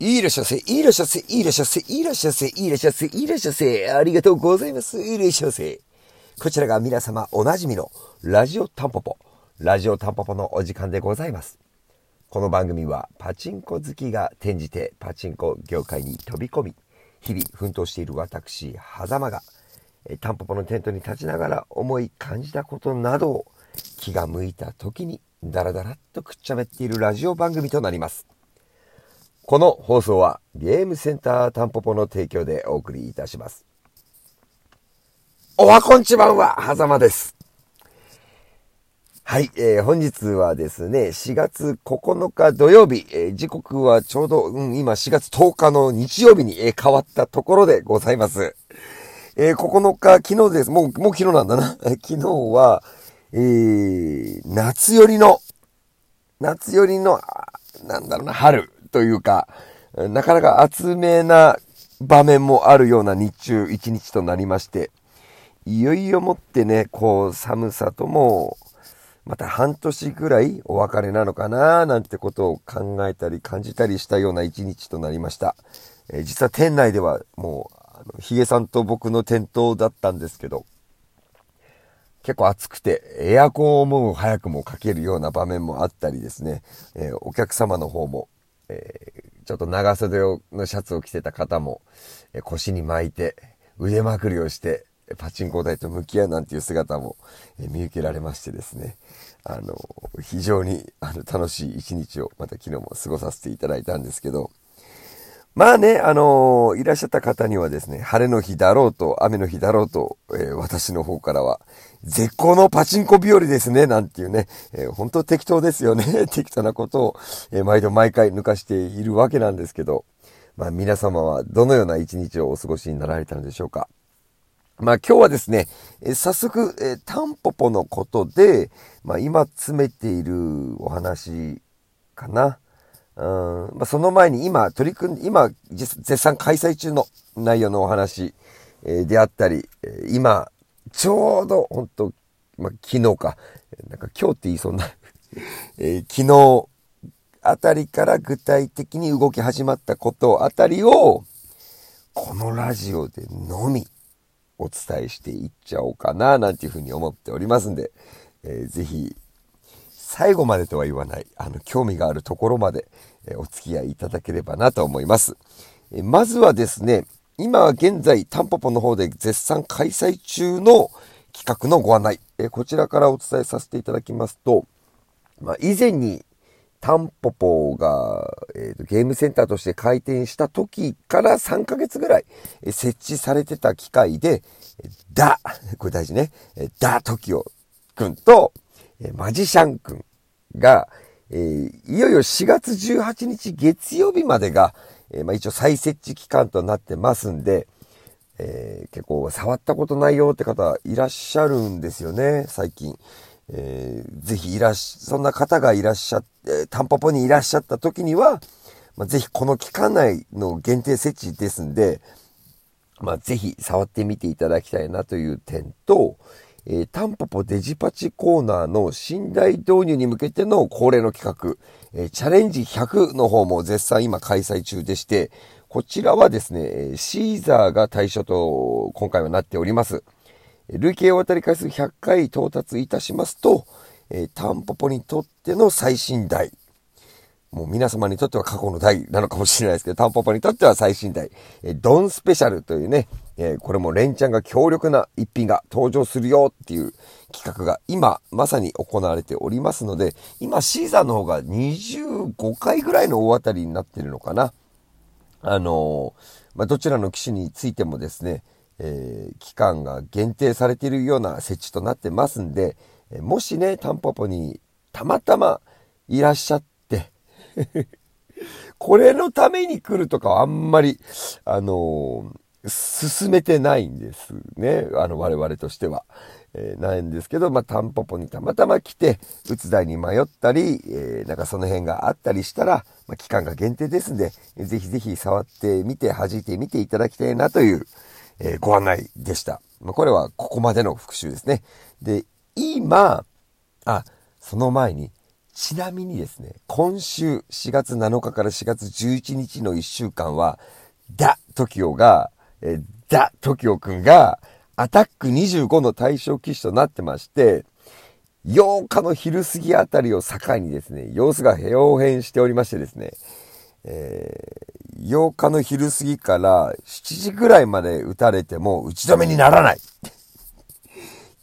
いらっしゃせ、いらっしゃせ、いらっしゃせ、いらっしゃせ、いらっしゃせ、いらっしゃせ、ありがとうございます。いらっしゃせ。こちらが皆様おなじみのラジオタンポポ、ラジオタンポポのお時間でございます。この番組はパチンコ好きが転じてパチンコ業界に飛び込み、日々奮闘している私、狭間が、タンポポのテントに立ちながら思い感じたことなどを気が向いた時にダラダラっとくっちゃべっているラジオ番組となります。この放送はゲームセンタータンポポの提供でお送りいたします。おはこんちばんは、はざまです。はい、えー、本日はですね、4月9日土曜日、えー、時刻はちょうど、うん、今4月10日の日曜日に、えー、変わったところでございます。えー、9日、昨日です。もう、もう昨日なんだな。昨日は、えー、夏寄りの、夏寄りの、なんだろうな、春というか、なかなか厚めな場面もあるような日中一日となりまして、いよいよもってね、こう寒さとも、また半年ぐらいお別れなのかななんてことを考えたり感じたりしたような一日となりました。えー、実は店内ではもう、あの、ヒゲさんと僕の店頭だったんですけど、結構暑くて、エアコンをもう早くもかけるような場面もあったりですね、えー、お客様の方も、えー、ちょっと長袖のシャツを着てた方も、えー、腰に巻いて、腕まくりをして、パチンコ台と向き合うなんていう姿も、えー、見受けられましてですね、あの、非常にあの楽しい一日をまた昨日も過ごさせていただいたんですけど、まあね、あのー、いらっしゃった方にはですね、晴れの日だろうと、雨の日だろうと、えー、私の方からは、絶好のパチンコ日和ですね、なんていうね、えー、本当適当ですよね。適当なことを、え毎度毎回抜かしているわけなんですけど、まあ皆様はどのような一日をお過ごしになられたのでしょうか。まあ今日はですね、え早速、えタンポポのことで、まあ今詰めているお話かな。うん。まあ、その前に今取り組んで、今絶賛開催中の内容のお話、え、であったり、今、ちょうど本当まあ、昨日か、なんか今日って言いそうな、え、昨日あたりから具体的に動き始まったことあたりを、このラジオでのみお伝えしていっちゃおうかな、なんていうふうに思っておりますんで、えー、ぜひ最後までとは言わない、あの、興味があるところまで、えお付き合いいただければなと思います。えまずはですね、今現在、タンポポの方で絶賛開催中の企画のご案内、えこちらからお伝えさせていただきますと、まあ、以前にタンポポが、えーと、ゲームセンターとして開店した時から3ヶ月ぐらい、え設置されてた機械で、ダ、これ大事ね、ダトキオくんと、マジシャンくんが、えー、いよいよ4月18日月曜日までが、えー、まあ、一応再設置期間となってますんで、えー、結構触ったことないよって方いらっしゃるんですよね、最近。えー、ぜひいらっし、そんな方がいらっしゃって、タンポポにいらっしゃった時には、まあ、ぜひこの期間内の限定設置ですんで、まあ、ぜひ触ってみていただきたいなという点と、えー、タンポポデジパチコーナーの信頼導入に向けての恒例の企画、えー、チャレンジ100の方も絶賛今開催中でして、こちらはですね、シーザーが対象と今回はなっております。累計を渡り回数100回到達いたしますと、えー、タンポポにとっての最新台、もう皆様にとっては過去の代なのかもしれないですけど、タンポポにとっては最新代、えドンスペシャルというね、えこれもレンちゃんが強力な一品が登場するよっていう企画が今まさに行われておりますので、今シーザーの方が25回ぐらいの大当たりになってるのかな。あのまあ、どちらの機種についてもですね、えー、期間が限定されているような設置となってますんで、もしね、タンポポにたまたまいらっしゃって これのために来るとかはあんまり、あのー、進めてないんですね。あの、我々としては。えー、ないんですけど、まあ、タンポポにたまたま来て、打つ台に迷ったり、えー、なんかその辺があったりしたら、まあ、期間が限定ですんで、ぜひぜひ触ってみて、弾いてみていただきたいなという、えー、ご案内でした。まあ、これはここまでの復習ですね。で、今、あ、その前に、ちなみにですね、今週4月7日から4月11日の1週間は、ダ・トキオが、えダ・トキオくんが、アタック25の対象機種となってまして、8日の昼過ぎあたりを境にですね、様子が表変しておりましてですね、えー、8日の昼過ぎから7時ぐらいまで打たれても打ち止めにならない。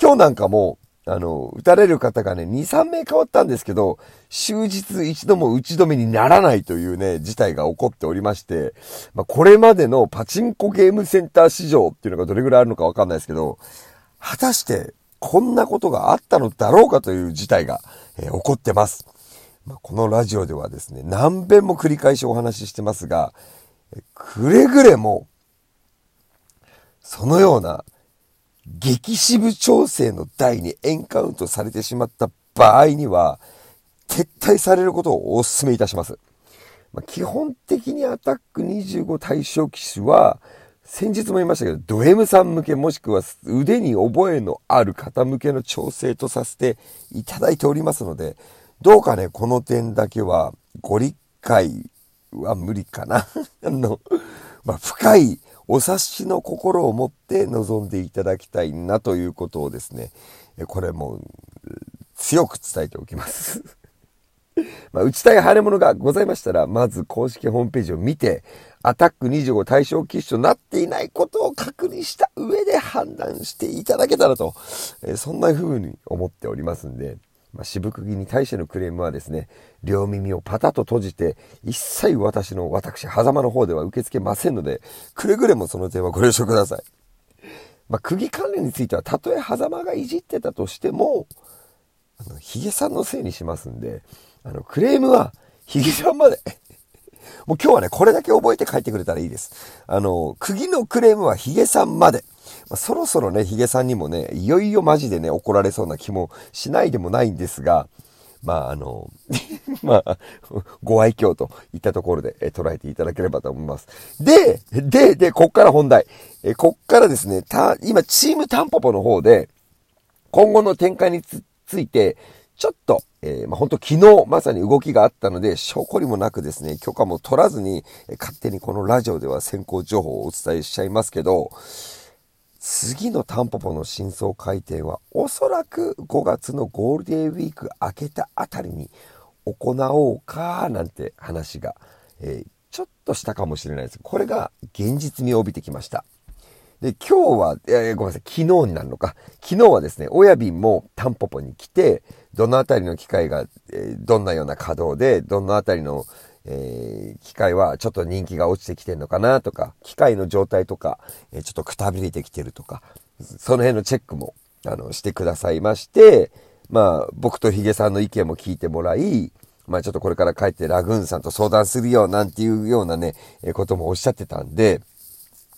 今日なんかも、あの、打たれる方がね、2、3名変わったんですけど、終日一度も打ち止めにならないというね、事態が起こっておりまして、まあ、これまでのパチンコゲームセンター市場っていうのがどれぐらいあるのかわかんないですけど、果たしてこんなことがあったのだろうかという事態が、えー、起こってます。まあ、このラジオではですね、何遍も繰り返しお話ししてますが、くれぐれも、そのような激渋調整の台にエンカウントされてしまった場合には、撤退されることをお勧めいたします。まあ、基本的にアタック25対象機種は、先日も言いましたけど、ド M さん向けもしくは腕に覚えのある方向けの調整とさせていただいておりますので、どうかね、この点だけはご理解は無理かな。あの、まあ、深いお察しの心を持って臨んでいただきたいなということをですね、これも強く伝えておきます。まあ、打ちたい腫れ物がございましたら、まず公式ホームページを見て、アタック25対象機種となっていないことを確認した上で判断していただけたらと、えそんな風に思っておりますんで、まあ、渋釘に対してのクレームはですね、両耳をパタッと閉じて、一切私の、私、狭間の方では受け付けませんので、くれぐれもその点はご了承ください。まあ、釘関連については、たとえ狭間がいじってたとしても、あの、ヒゲさんのせいにしますんで、あの、クレームは、ヒゲさんまでもう今日はね、これだけ覚えて帰ってくれたらいいです。あの、釘のクレームはヒゲさんまで。まあ、そろそろね、ヒゲさんにもね、いよいよマジでね、怒られそうな気もしないでもないんですが、まあ、あの、まあ、ご愛嬌といったところで、捉えていただければと思います。で、で、で、こっから本題。えこっからですね、た、今、チームタンポポの方で、今後の展開について、ちょっと、えー、まあ、本当昨日まさに動きがあったので、証拠にもなくですね、許可も取らずに、勝手にこのラジオでは先行情報をお伝えしちゃいますけど、次のタンポポの真相回転はおそらく5月のゴールデンウィーク明けたあたりに行おうかなんて話が、えー、ちょっとしたかもしれないです。これが現実味を帯びてきました。で、今日は、えー、ごめんなさい、昨日になるのか。昨日はですね、親便もタンポポに来て、どのあたりの機械が、えー、どんなような稼働で、どのあたりの、えー、機械はちょっと人気が落ちてきてんのかなとか、機械の状態とか、えー、ちょっとくたびれてきてるとか、その辺のチェックも、あの、してくださいまして、まあ、僕とヒゲさんの意見も聞いてもらい、まあちょっとこれから帰ってラグーンさんと相談するよ、なんていうようなね、えー、こともおっしゃってたんで、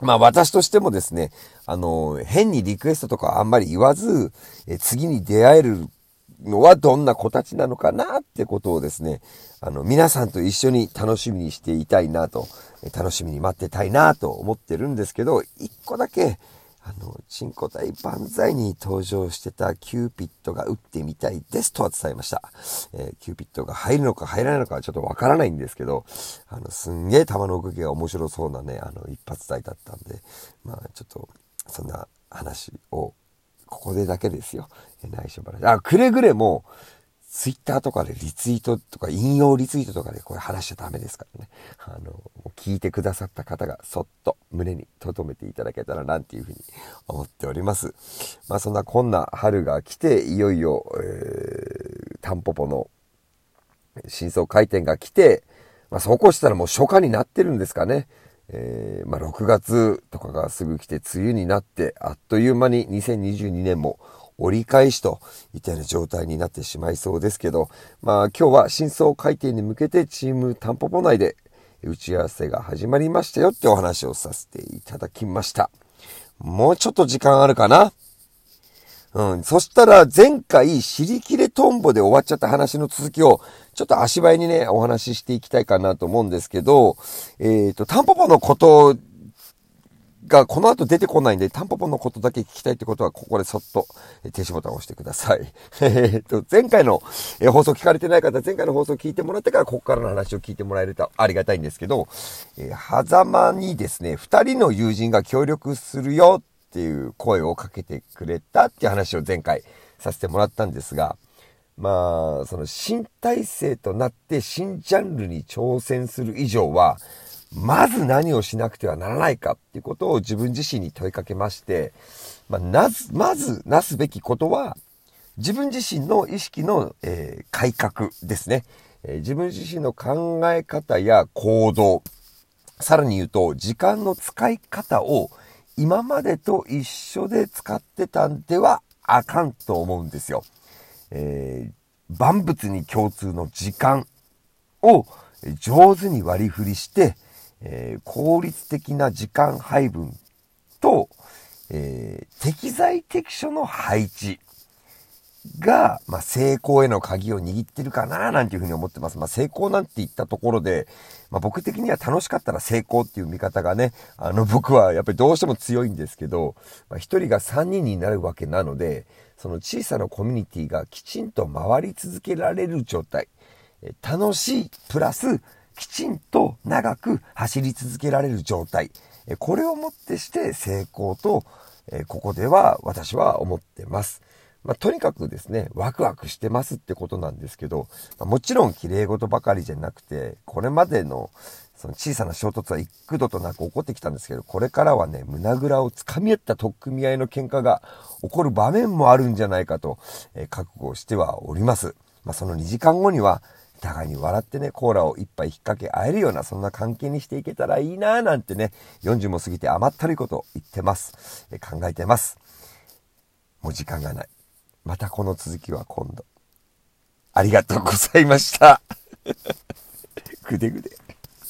まあ私としてもですね、あの、変にリクエストとかあんまり言わず、え次に出会えるのはどんな子たちなのかなってことをですね、あの、皆さんと一緒に楽しみにしていたいなと、楽しみに待ってたいなと思ってるんですけど、一個だけ、あの、チンコ大万歳に登場してたキューピッドが打ってみたいですとは伝えました。えー、キューピッドが入るのか入らないのかはちょっとわからないんですけど、あの、すんげえ球の動きが面白そうなね、あの、一発台だったんで、まあちょっと、そんな話をここでだけですよ。内緒話。あ、くれぐれも、ツイッターとかでリツイートとか引用リツイートとかでこれ話しちゃダメですからね。あの、聞いてくださった方がそっと胸に留めていただけたらなんていうふうに思っております。まあそんなこんな春が来て、いよいよ、えー、タンポポの真相回転が来て、まあそこうしたらもう初夏になってるんですかね。えー、まあ、6月とかがすぐ来て梅雨になって、あっという間に2022年も折り返しといったような状態になってしまいそうですけど、まあ今日は真相回転に向けてチームタンポポ内で打ち合わせが始まりましたよってお話をさせていただきました。もうちょっと時間あるかな？うん。そしたら前回、尻切れトンボで終わっちゃった話の続きを、ちょっと足早にね、お話ししていきたいかなと思うんですけど、えっ、ー、と、タンポポのことがこの後出てこないんで、タンポポのことだけ聞きたいってことは、ここでそっと停止ボタンを押してください。え っと、前回の放送聞かれてない方、前回の放送聞いてもらってから、ここからの話を聞いてもらえるとありがたいんですけど、えー、狭間にですね、二人の友人が協力するよっていう声をかけてくれたっていう話を前回させてもらったんですが、まあ、その新体制となって新ジャンルに挑戦する以上は、まず何をしなくてはならないかっていうことを自分自身に問いかけまして、まあ、なず、まずなすべきことは、自分自身の意識の、えー、改革ですね、えー、自分自身の考え方や行動、さらに言うと、時間の使い方を今までと一緒で使ってたんではあかんと思うんですよ。えー、万物に共通の時間を上手に割り振りして、えー、効率的な時間配分と、えー、適材適所の配置が、まあ、成功への鍵を握ってるかな、なんていうふうに思ってます。まあ、成功なんて言ったところで、まあ、僕的には楽しかったら成功っていう見方がね、あの、僕はやっぱりどうしても強いんですけど、まあ、一人が三人になるわけなので、その小さなコミュニティがきちんと回り続けられる状態、楽しいプラスきちんと長く走り続けられる状態、これをもってして成功と、ここでは私は思ってます。まあ、とにかくですね、ワクワクしてますってことなんですけど、まあ、もちろん綺麗事ばかりじゃなくて、これまでのその小さな衝突は幾度となく起こってきたんですけど、これからはね、胸ぐらをつかみ合った取っ組み合いの喧嘩が起こる場面もあるんじゃないかと、えー、覚悟してはおります。まあ、その2時間後には、互いに笑ってね、コーラを一杯引っ掛け合えるような、そんな関係にしていけたらいいなぁなんてね、40も過ぎて甘ったるいこと言ってます。え、考えてます。もう時間がない。またこの続きは今度。ありがとうございました。ぐでぐで。